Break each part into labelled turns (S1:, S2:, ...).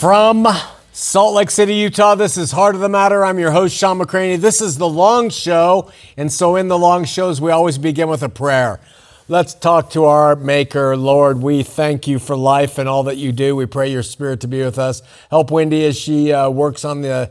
S1: From Salt Lake City, Utah, this is Heart of the Matter. I'm your host, Sean McCraney. This is the long show. And so, in the long shows, we always begin with a prayer. Let's talk to our Maker. Lord, we thank you for life and all that you do. We pray your spirit to be with us. Help Wendy as she uh, works on the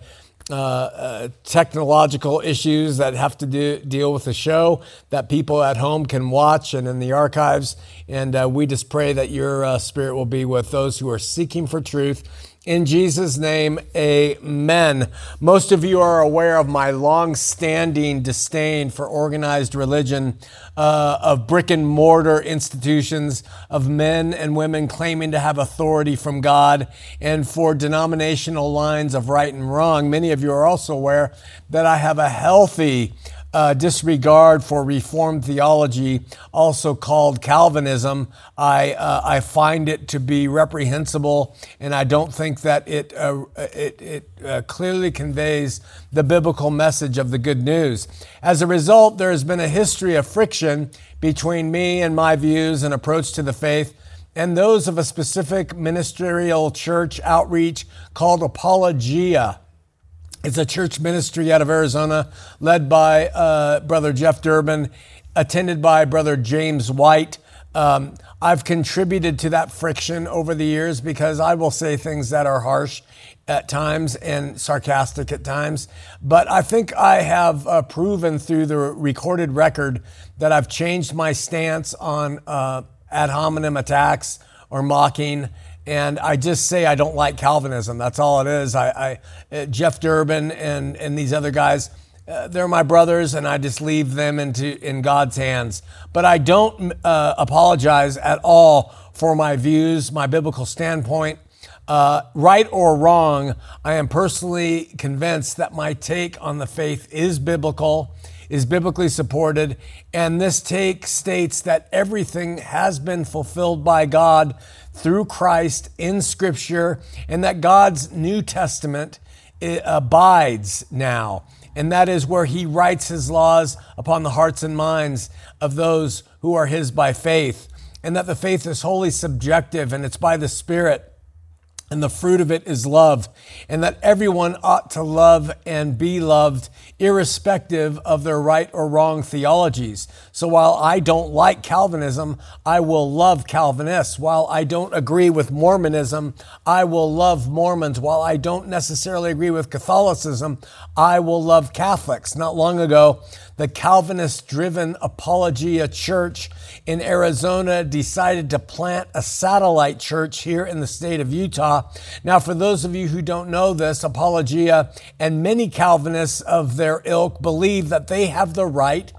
S1: uh, uh, technological issues that have to do, deal with the show that people at home can watch and in the archives. And uh, we just pray that your uh, spirit will be with those who are seeking for truth in Jesus' name, amen. Most of you are aware of my long standing disdain for organized religion, uh, of brick and mortar institutions, of men and women claiming to have authority from God, and for denominational lines of right and wrong. Many of you are also aware that I have a healthy uh, disregard for Reformed theology, also called Calvinism. I, uh, I find it to be reprehensible, and I don't think that it, uh, it, it uh, clearly conveys the biblical message of the good news. As a result, there has been a history of friction between me and my views and approach to the faith and those of a specific ministerial church outreach called Apologia. It's a church ministry out of Arizona led by uh, Brother Jeff Durbin, attended by Brother James White. Um, I've contributed to that friction over the years because I will say things that are harsh at times and sarcastic at times. But I think I have uh, proven through the recorded record that I've changed my stance on uh, ad hominem attacks or mocking and I just say I don't like Calvinism. That's all it is. I, I uh, Jeff Durbin and and these other guys, uh, they're my brothers, and I just leave them into in God's hands. But I don't uh, apologize at all for my views, my biblical standpoint. Uh, right or wrong, I am personally convinced that my take on the faith is biblical, is biblically supported, and this take states that everything has been fulfilled by God through Christ in Scripture, and that God's New Testament eh, abides now. And that is where He writes His laws upon the hearts and minds of those who are His by faith. And that the faith is wholly subjective and it's by the Spirit and the fruit of it is love, and that everyone ought to love and be loved, irrespective of their right or wrong theologies. So while I don't like Calvinism, I will love Calvinists. While I don't agree with Mormonism, I will love Mormons. While I don't necessarily agree with Catholicism, I will love Catholics. Not long ago, the Calvinist driven Apologia Church in Arizona decided to plant a satellite church here in the state of Utah. Now, for those of you who don't know this, Apologia and many Calvinists of their ilk believe that they have the right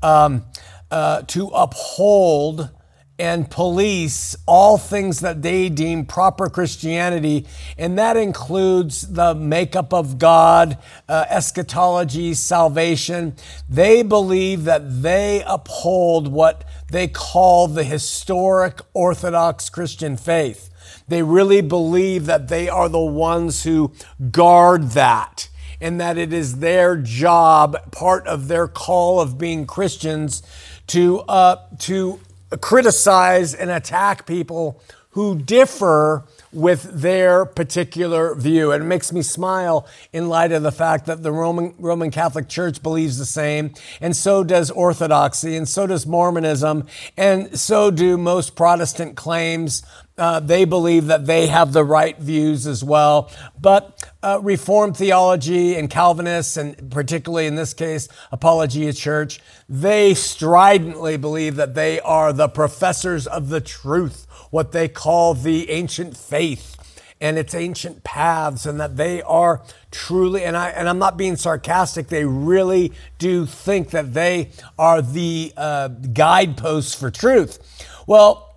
S1: um, uh, to uphold and police all things that they deem proper Christianity, and that includes the makeup of God, uh, eschatology, salvation. They believe that they uphold what they call the historic Orthodox Christian faith. They really believe that they are the ones who guard that and that it is their job, part of their call of being Christians, to uh, to criticize and attack people who differ with their particular view. And it makes me smile in light of the fact that the Roman, Roman Catholic Church believes the same, and so does Orthodoxy, and so does Mormonism, and so do most Protestant claims. Uh, they believe that they have the right views as well. But uh, Reformed theology and Calvinists, and particularly in this case, Apologia Church, they stridently believe that they are the professors of the truth what they call the ancient faith and its ancient paths and that they are truly and I and I'm not being sarcastic they really do think that they are the uh, guideposts for truth well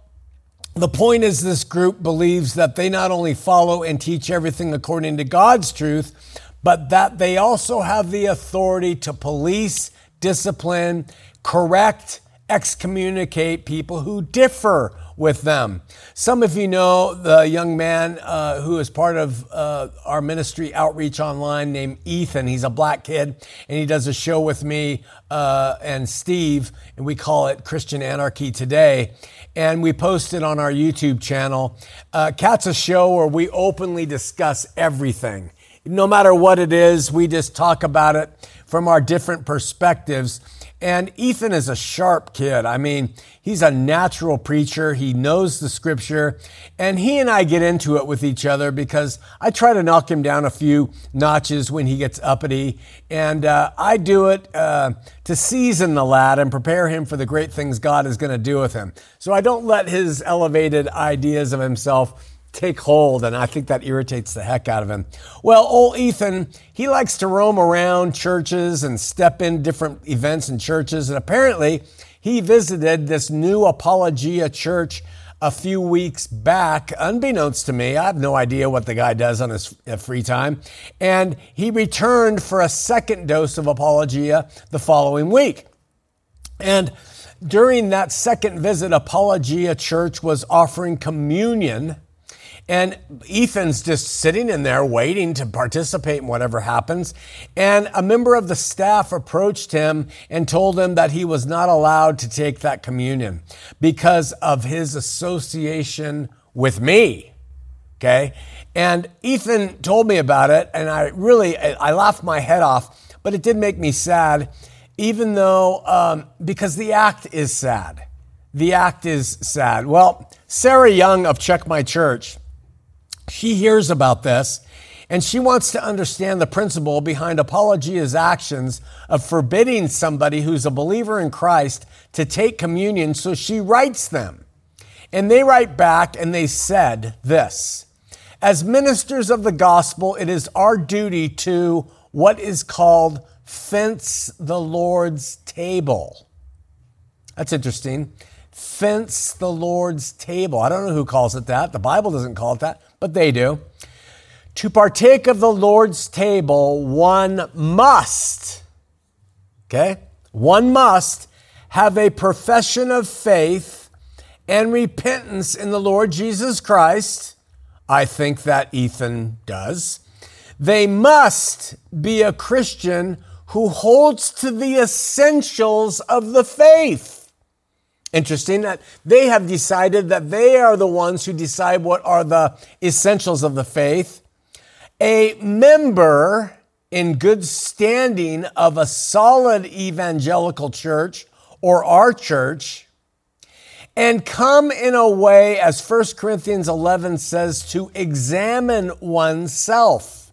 S1: the point is this group believes that they not only follow and teach everything according to God's truth but that they also have the authority to police discipline correct excommunicate people who differ with them. Some of you know the young man uh, who is part of uh, our ministry outreach online named Ethan. He's a black kid and he does a show with me uh, and Steve, and we call it Christian Anarchy Today. And we post it on our YouTube channel. Uh, Cat's a show where we openly discuss everything. No matter what it is, we just talk about it from our different perspectives. And Ethan is a sharp kid. I mean, he's a natural preacher. He knows the scripture. And he and I get into it with each other because I try to knock him down a few notches when he gets uppity. And uh, I do it uh, to season the lad and prepare him for the great things God is going to do with him. So I don't let his elevated ideas of himself take hold, and I think that irritates the heck out of him. Well, old Ethan, he likes to roam around churches and step in different events and churches, and apparently he visited this new Apologia church a few weeks back, unbeknownst to me. I have no idea what the guy does on his uh, free time. And he returned for a second dose of Apologia the following week. And during that second visit, Apologia Church was offering communion and Ethan's just sitting in there waiting to participate in whatever happens. And a member of the staff approached him and told him that he was not allowed to take that communion because of his association with me. Okay. And Ethan told me about it, and I really, I laughed my head off, but it did make me sad, even though, um, because the act is sad. The act is sad. Well, Sarah Young of Check My Church she hears about this and she wants to understand the principle behind Apologia's actions of forbidding somebody who's a believer in Christ to take communion. So she writes them. And they write back and they said this As ministers of the gospel, it is our duty to what is called fence the Lord's table. That's interesting. Fence the Lord's table. I don't know who calls it that. The Bible doesn't call it that but they do. To partake of the Lord's table, one must, okay, one must have a profession of faith and repentance in the Lord Jesus Christ. I think that Ethan does. They must be a Christian who holds to the essentials of the faith. Interesting that they have decided that they are the ones who decide what are the essentials of the faith. A member in good standing of a solid evangelical church or our church and come in a way, as 1 Corinthians 11 says, to examine oneself.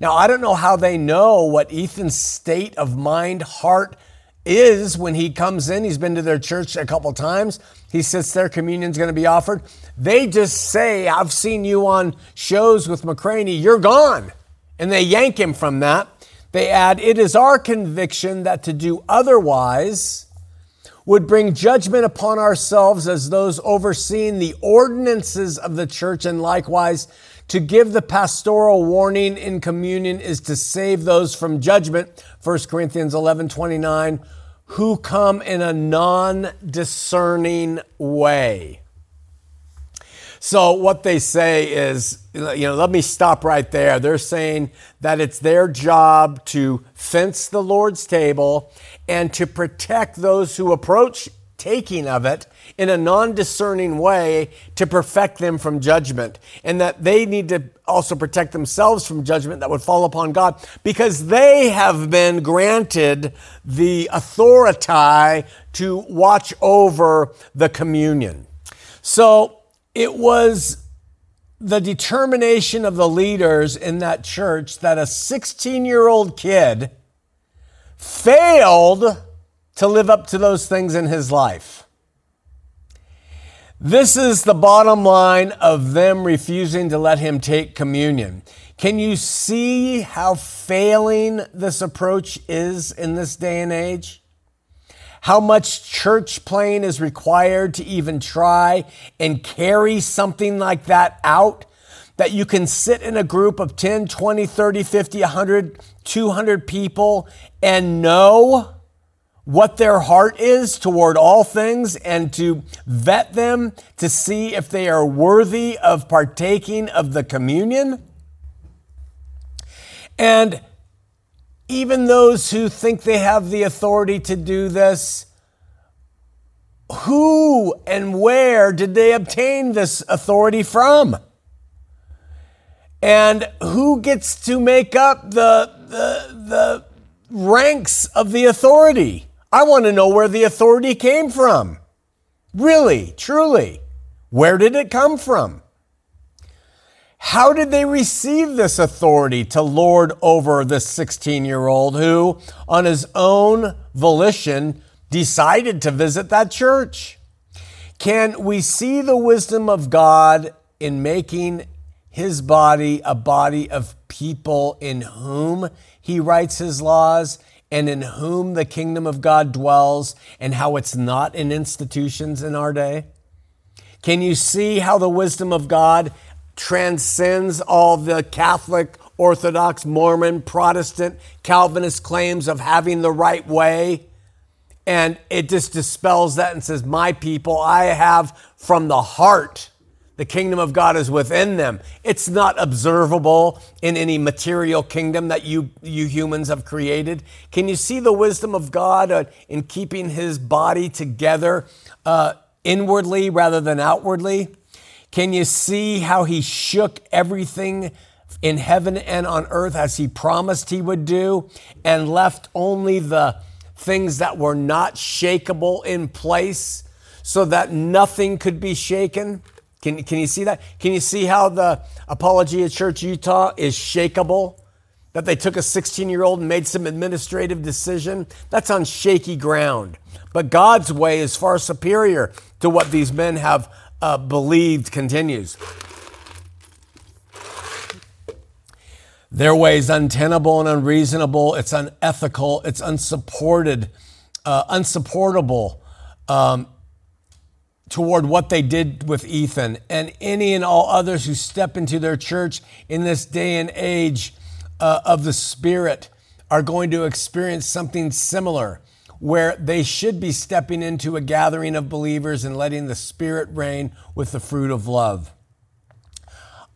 S1: Now, I don't know how they know what Ethan's state of mind, heart, is when he comes in, he's been to their church a couple times. He sits there, communion's going to be offered. They just say, I've seen you on shows with McCraney, you're gone. And they yank him from that. They add, It is our conviction that to do otherwise would bring judgment upon ourselves as those overseeing the ordinances of the church, and likewise to give the pastoral warning in communion is to save those from judgment. 1 Corinthians 11 29 who come in a non discerning way. So, what they say is, you know, let me stop right there. They're saying that it's their job to fence the Lord's table and to protect those who approach taking of it in a non discerning way to perfect them from judgment. And that they need to also protect themselves from judgment that would fall upon God because they have been granted the authority to watch over the communion. So it was the determination of the leaders in that church that a 16 year old kid failed to live up to those things in his life. This is the bottom line of them refusing to let him take communion. Can you see how failing this approach is in this day and age? How much church playing is required to even try and carry something like that out? That you can sit in a group of 10, 20, 30, 50, 100, 200 people and know what their heart is toward all things and to vet them to see if they are worthy of partaking of the communion. And even those who think they have the authority to do this, who and where did they obtain this authority from? And who gets to make up the, the, the ranks of the authority? I want to know where the authority came from. Really, truly. Where did it come from? How did they receive this authority to lord over this 16 year old who, on his own volition, decided to visit that church? Can we see the wisdom of God in making his body a body of people in whom he writes his laws and in whom the kingdom of God dwells, and how it's not in institutions in our day? Can you see how the wisdom of God transcends all the Catholic, Orthodox, Mormon, Protestant, Calvinist claims of having the right way? And it just dispels that and says, My people, I have from the heart the kingdom of God is within them. It's not observable in any material kingdom that you, you humans have created. Can you see the wisdom of God uh, in keeping his body together uh, inwardly rather than outwardly? Can you see how he shook everything in heaven and on earth as he promised he would do and left only the things that were not shakable in place so that nothing could be shaken? Can, can you see that? Can you see how the Apologia Church Utah is shakable? That they took a 16 year old and made some administrative decision? That's on shaky ground. But God's way is far superior to what these men have uh, believed continues. Their way is untenable and unreasonable. It's unethical. It's unsupported, uh, unsupportable. Um, toward what they did with Ethan and any and all others who step into their church in this day and age uh, of the Spirit are going to experience something similar where they should be stepping into a gathering of believers and letting the Spirit reign with the fruit of love.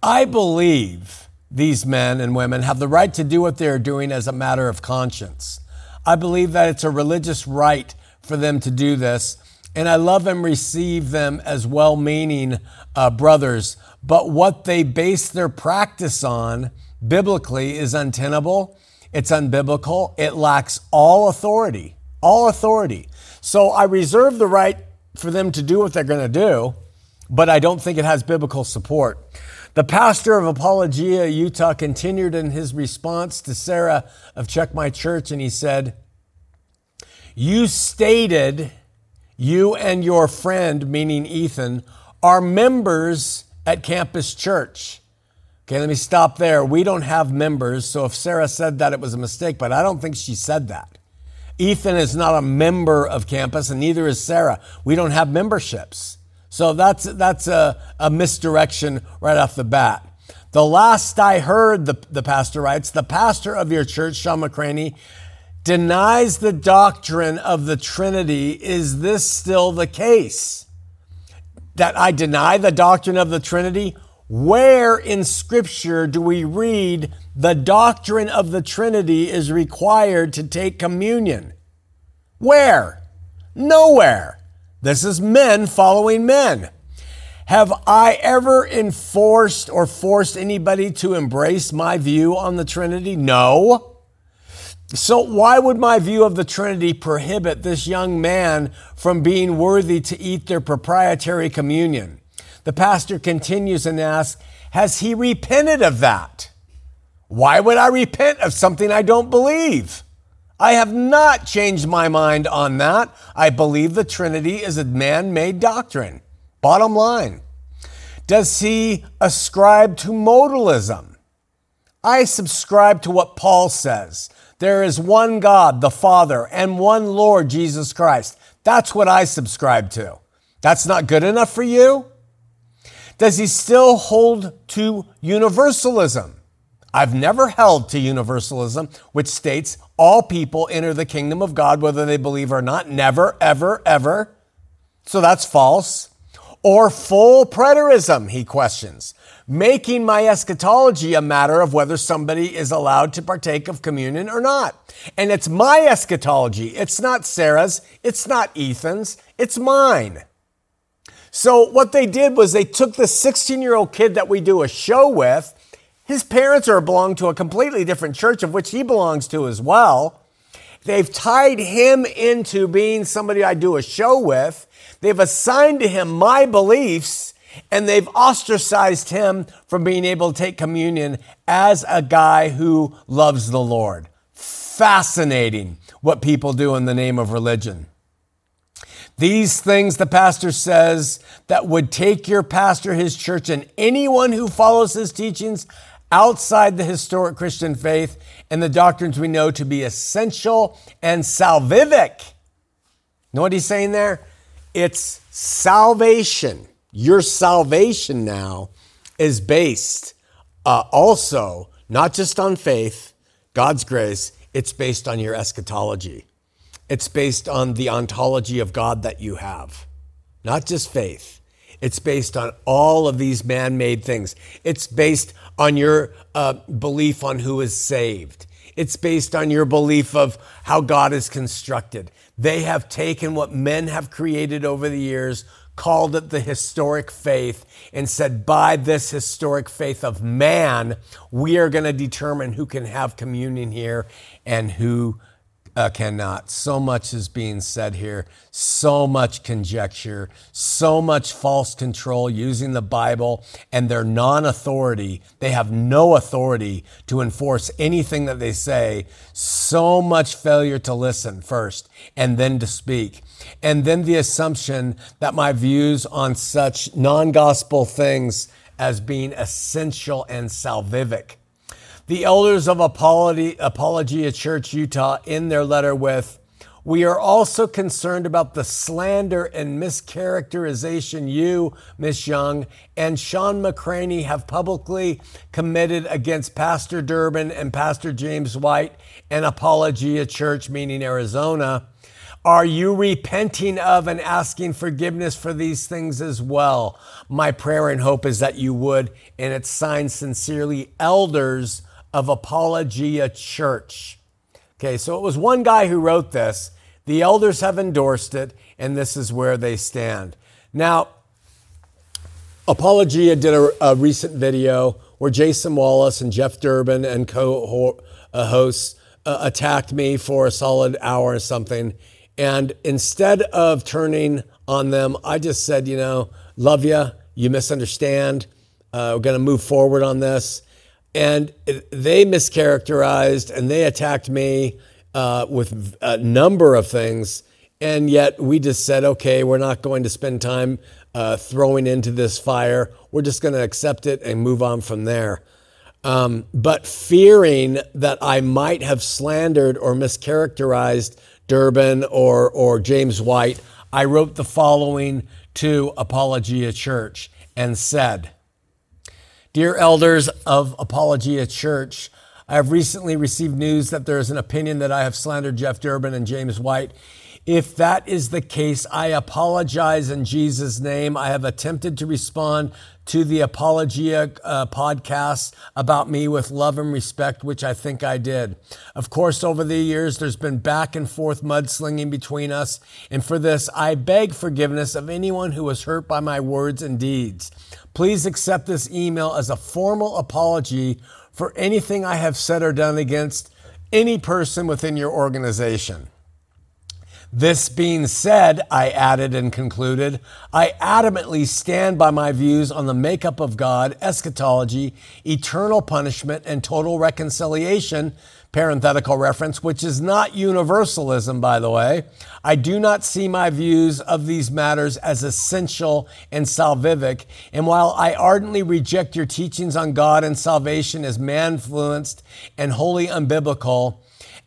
S1: I believe these men and women have the right to do what they're doing as a matter of conscience. I believe that it's a religious right for them to do this and I love and receive them as well meaning uh, brothers. But what they base their practice on biblically is untenable, it's unbiblical, it lacks all authority. All authority. So I reserve the right for them to do what they're going to do, but I don't think it has biblical support. The pastor of Apologia, Utah, continued in his response to Sarah of Check My Church, and he said, You stated you and your friend, meaning Ethan, are members at Campus Church. Okay, let me stop there. We don't have members, so if Sarah said that, it was a mistake, but I don't think she said that. Ethan is not a member of campus, and neither is Sarah. We don't have memberships. So that's, that's a, a misdirection right off the bat. The last I heard, the, the pastor writes, the pastor of your church, Sean McCraney, denies the doctrine of the Trinity, is this still the case? That I deny the doctrine of the Trinity? Where in Scripture do we read the doctrine of the Trinity is required to take communion? Where? Nowhere. This is men following men. Have I ever enforced or forced anybody to embrace my view on the Trinity? No. So, why would my view of the Trinity prohibit this young man from being worthy to eat their proprietary communion? The pastor continues and asks, Has he repented of that? Why would I repent of something I don't believe? I have not changed my mind on that. I believe the Trinity is a man made doctrine. Bottom line. Does he ascribe to modalism? I subscribe to what Paul says there is one God, the Father, and one Lord, Jesus Christ. That's what I subscribe to. That's not good enough for you? Does he still hold to universalism? I've never held to universalism, which states all people enter the kingdom of God, whether they believe or not. Never, ever, ever. So that's false. Or full preterism, he questions, making my eschatology a matter of whether somebody is allowed to partake of communion or not. And it's my eschatology. It's not Sarah's. It's not Ethan's. It's mine. So what they did was they took the 16 year old kid that we do a show with. His parents are belong to a completely different church of which he belongs to as well. They've tied him into being somebody I do a show with. They've assigned to him my beliefs and they've ostracized him from being able to take communion as a guy who loves the Lord. Fascinating what people do in the name of religion. These things the pastor says that would take your pastor, his church, and anyone who follows his teachings outside the historic Christian faith and the doctrines we know to be essential and salvific. Know what he's saying there? It's salvation. Your salvation now is based uh, also not just on faith, God's grace, it's based on your eschatology. It's based on the ontology of God that you have, not just faith. It's based on all of these man made things. It's based on your uh, belief on who is saved. It's based on your belief of how God is constructed. They have taken what men have created over the years, called it the historic faith, and said, by this historic faith of man, we are going to determine who can have communion here and who uh, cannot. So much is being said here, so much conjecture, so much false control using the Bible and their non authority. They have no authority to enforce anything that they say. So much failure to listen first and then to speak. And then the assumption that my views on such non gospel things as being essential and salvific the elders of Apologia Church, Utah, in their letter with, we are also concerned about the slander and mischaracterization you, Miss Young, and Sean McCraney have publicly committed against Pastor Durbin and Pastor James White and Apologia Church, meaning Arizona. Are you repenting of and asking forgiveness for these things as well? My prayer and hope is that you would, and it's signed sincerely, elders of Apologia Church. Okay, so it was one guy who wrote this. The elders have endorsed it, and this is where they stand. Now, Apologia did a, a recent video where Jason Wallace and Jeff Durbin and co hosts uh, attacked me for a solid hour or something. And instead of turning on them, I just said, you know, love you, you misunderstand. Uh, we're going to move forward on this and they mischaracterized and they attacked me uh, with a number of things. And yet we just said, okay, we're not going to spend time uh, throwing into this fire. We're just going to accept it and move on from there. Um, but fearing that I might have slandered or mischaracterized Durbin or, or James White, I wrote the following to Apologia Church and said, Dear elders of Apologia Church, I have recently received news that there is an opinion that I have slandered Jeff Durbin and James White. If that is the case, I apologize in Jesus' name. I have attempted to respond to the Apologia uh, podcast about me with love and respect, which I think I did. Of course, over the years, there's been back and forth mudslinging between us. And for this, I beg forgiveness of anyone who was hurt by my words and deeds. Please accept this email as a formal apology for anything I have said or done against any person within your organization. This being said, I added and concluded, I adamantly stand by my views on the makeup of God, eschatology, eternal punishment, and total reconciliation parenthetical reference, which is not universalism, by the way. I do not see my views of these matters as essential and salvific. And while I ardently reject your teachings on God and salvation as man influenced and wholly unbiblical,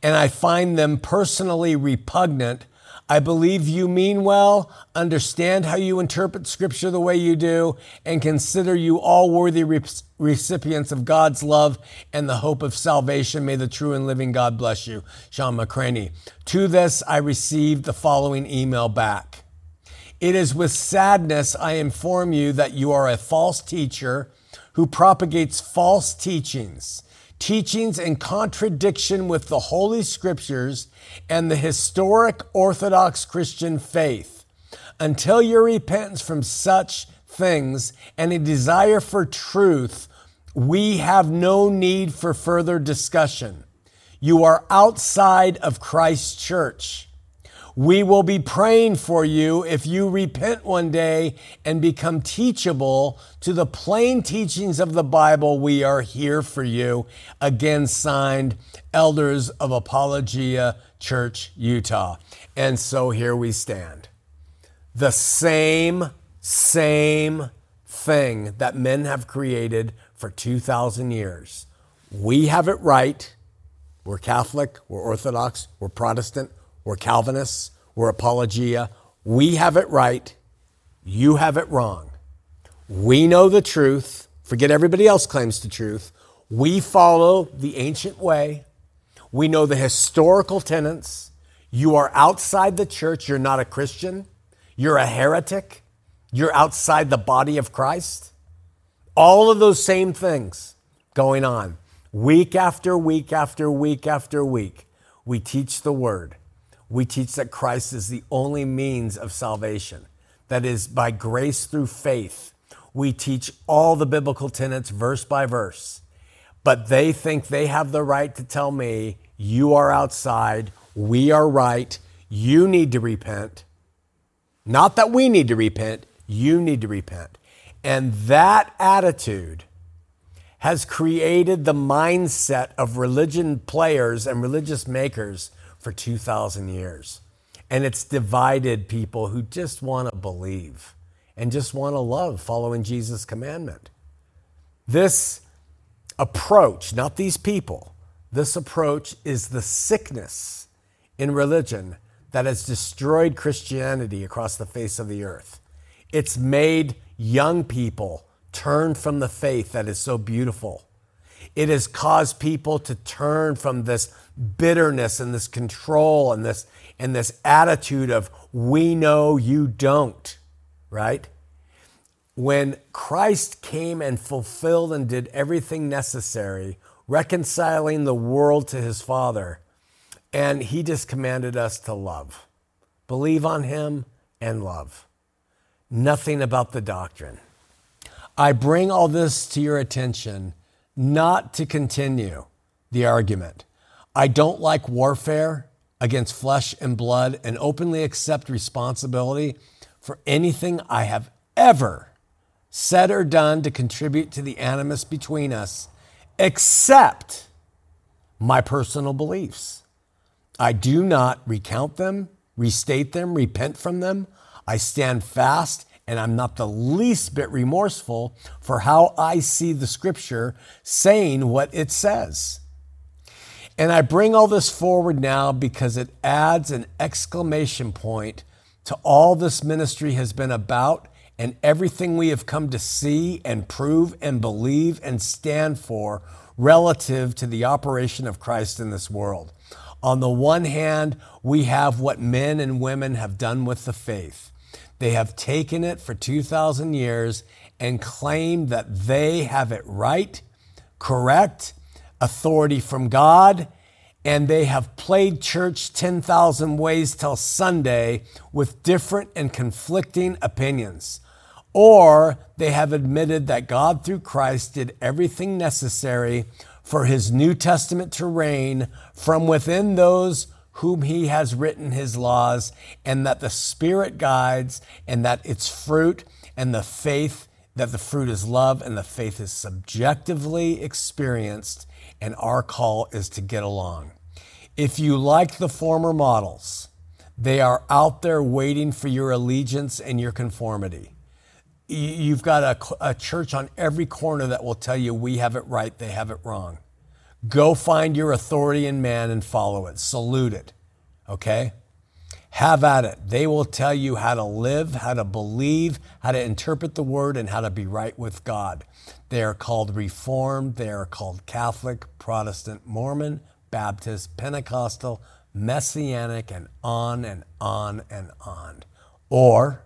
S1: and I find them personally repugnant, I believe you mean well, understand how you interpret scripture the way you do, and consider you all worthy recipients of God's love and the hope of salvation. May the true and living God bless you. Sean McCraney. To this, I received the following email back. It is with sadness I inform you that you are a false teacher who propagates false teachings teachings in contradiction with the Holy Scriptures and the historic Orthodox Christian faith. Until your repentance from such things and a desire for truth, we have no need for further discussion. You are outside of Christ's church. We will be praying for you if you repent one day and become teachable to the plain teachings of the Bible. We are here for you. Again, signed Elders of Apologia Church, Utah. And so here we stand. The same, same thing that men have created for 2,000 years. We have it right. We're Catholic, we're Orthodox, we're Protestant, we're Calvinists, we're Apologia. We have it right, you have it wrong. We know the truth, forget everybody else claims the truth. We follow the ancient way, we know the historical tenets. You are outside the church, you're not a Christian, you're a heretic, you're outside the body of Christ. All of those same things going on week after week after week after week. We teach the word we teach that Christ is the only means of salvation, that is, by grace through faith. We teach all the biblical tenets verse by verse, but they think they have the right to tell me, you are outside, we are right, you need to repent. Not that we need to repent, you need to repent. And that attitude has created the mindset of religion players and religious makers for 2,000 years. And it's divided people who just want to believe and just want to love following Jesus' commandment. This approach, not these people, this approach is the sickness in religion that has destroyed Christianity across the face of the earth. It's made young people turn from the faith that is so beautiful. It has caused people to turn from this bitterness and this control and this and this attitude of we know you don't, right? When Christ came and fulfilled and did everything necessary, reconciling the world to his Father, and he just commanded us to love. Believe on him and love. Nothing about the doctrine. I bring all this to your attention not to continue the argument I don't like warfare against flesh and blood and openly accept responsibility for anything I have ever said or done to contribute to the animus between us, except my personal beliefs. I do not recount them, restate them, repent from them. I stand fast and I'm not the least bit remorseful for how I see the scripture saying what it says. And I bring all this forward now because it adds an exclamation point to all this ministry has been about and everything we have come to see and prove and believe and stand for relative to the operation of Christ in this world. On the one hand, we have what men and women have done with the faith. They have taken it for 2,000 years and claimed that they have it right, correct, authority from God, and they have played church 10,000 ways till Sunday with different and conflicting opinions. Or they have admitted that God through Christ did everything necessary for his New Testament to reign from within those whom he has written his laws, and that the Spirit guides, and that its fruit and the faith, that the fruit is love, and the faith is subjectively experienced and our call is to get along. If you like the former models, they are out there waiting for your allegiance and your conformity. You've got a, a, church on every corner that will tell you we have it right, they have it wrong. Go find your authority in man and follow it, salute it. Okay? Have at it. They will tell you how to live, how to believe, how to interpret the word, and how to be right with God. They are called Reformed, they are called Catholic, Protestant, Mormon, Baptist, Pentecostal, Messianic, and on and on and on. Or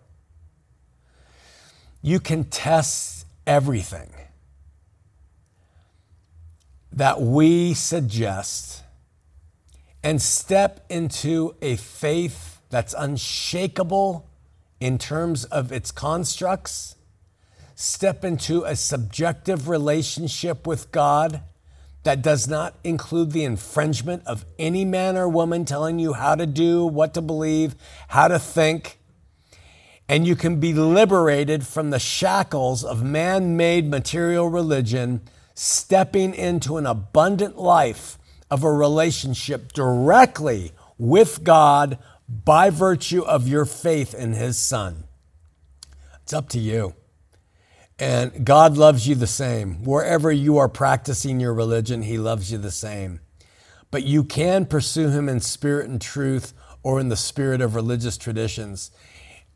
S1: you can test everything that we suggest and step into a faith that's unshakable in terms of its constructs, step into a subjective relationship with God that does not include the infringement of any man or woman telling you how to do, what to believe, how to think. And you can be liberated from the shackles of man made material religion, stepping into an abundant life of a relationship directly with God by virtue of your faith in His Son. It's up to you. And God loves you the same. Wherever you are practicing your religion, He loves you the same. But you can pursue Him in spirit and truth or in the spirit of religious traditions,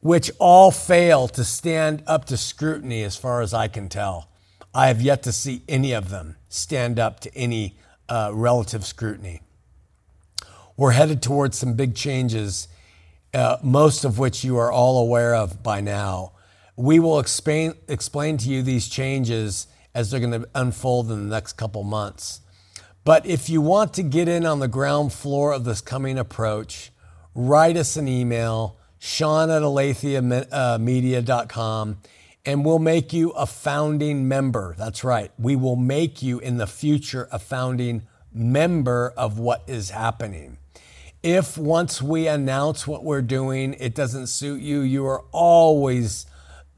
S1: which all fail to stand up to scrutiny as far as I can tell. I have yet to see any of them stand up to any uh, relative scrutiny. We're headed towards some big changes, uh, most of which you are all aware of by now. We will explain, explain to you these changes as they're going to unfold in the next couple months. But if you want to get in on the ground floor of this coming approach, write us an email, sean at aletheamedia.com, and we'll make you a founding member. That's right. We will make you in the future a founding member of what is happening. If once we announce what we're doing, it doesn't suit you, you are always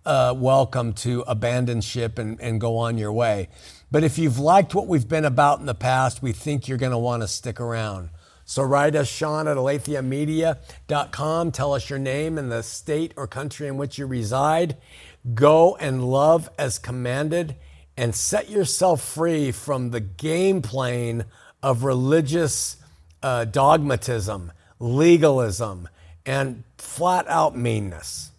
S1: uh, welcome to abandon ship and, and go on your way. But if you've liked what we've been about in the past, we think you're going to want to stick around. So write us, Sean at aletheamedia.com. Tell us your name and the state or country in which you reside. Go and love as commanded and set yourself free from the game plane of religious uh, dogmatism, legalism, and flat out meanness.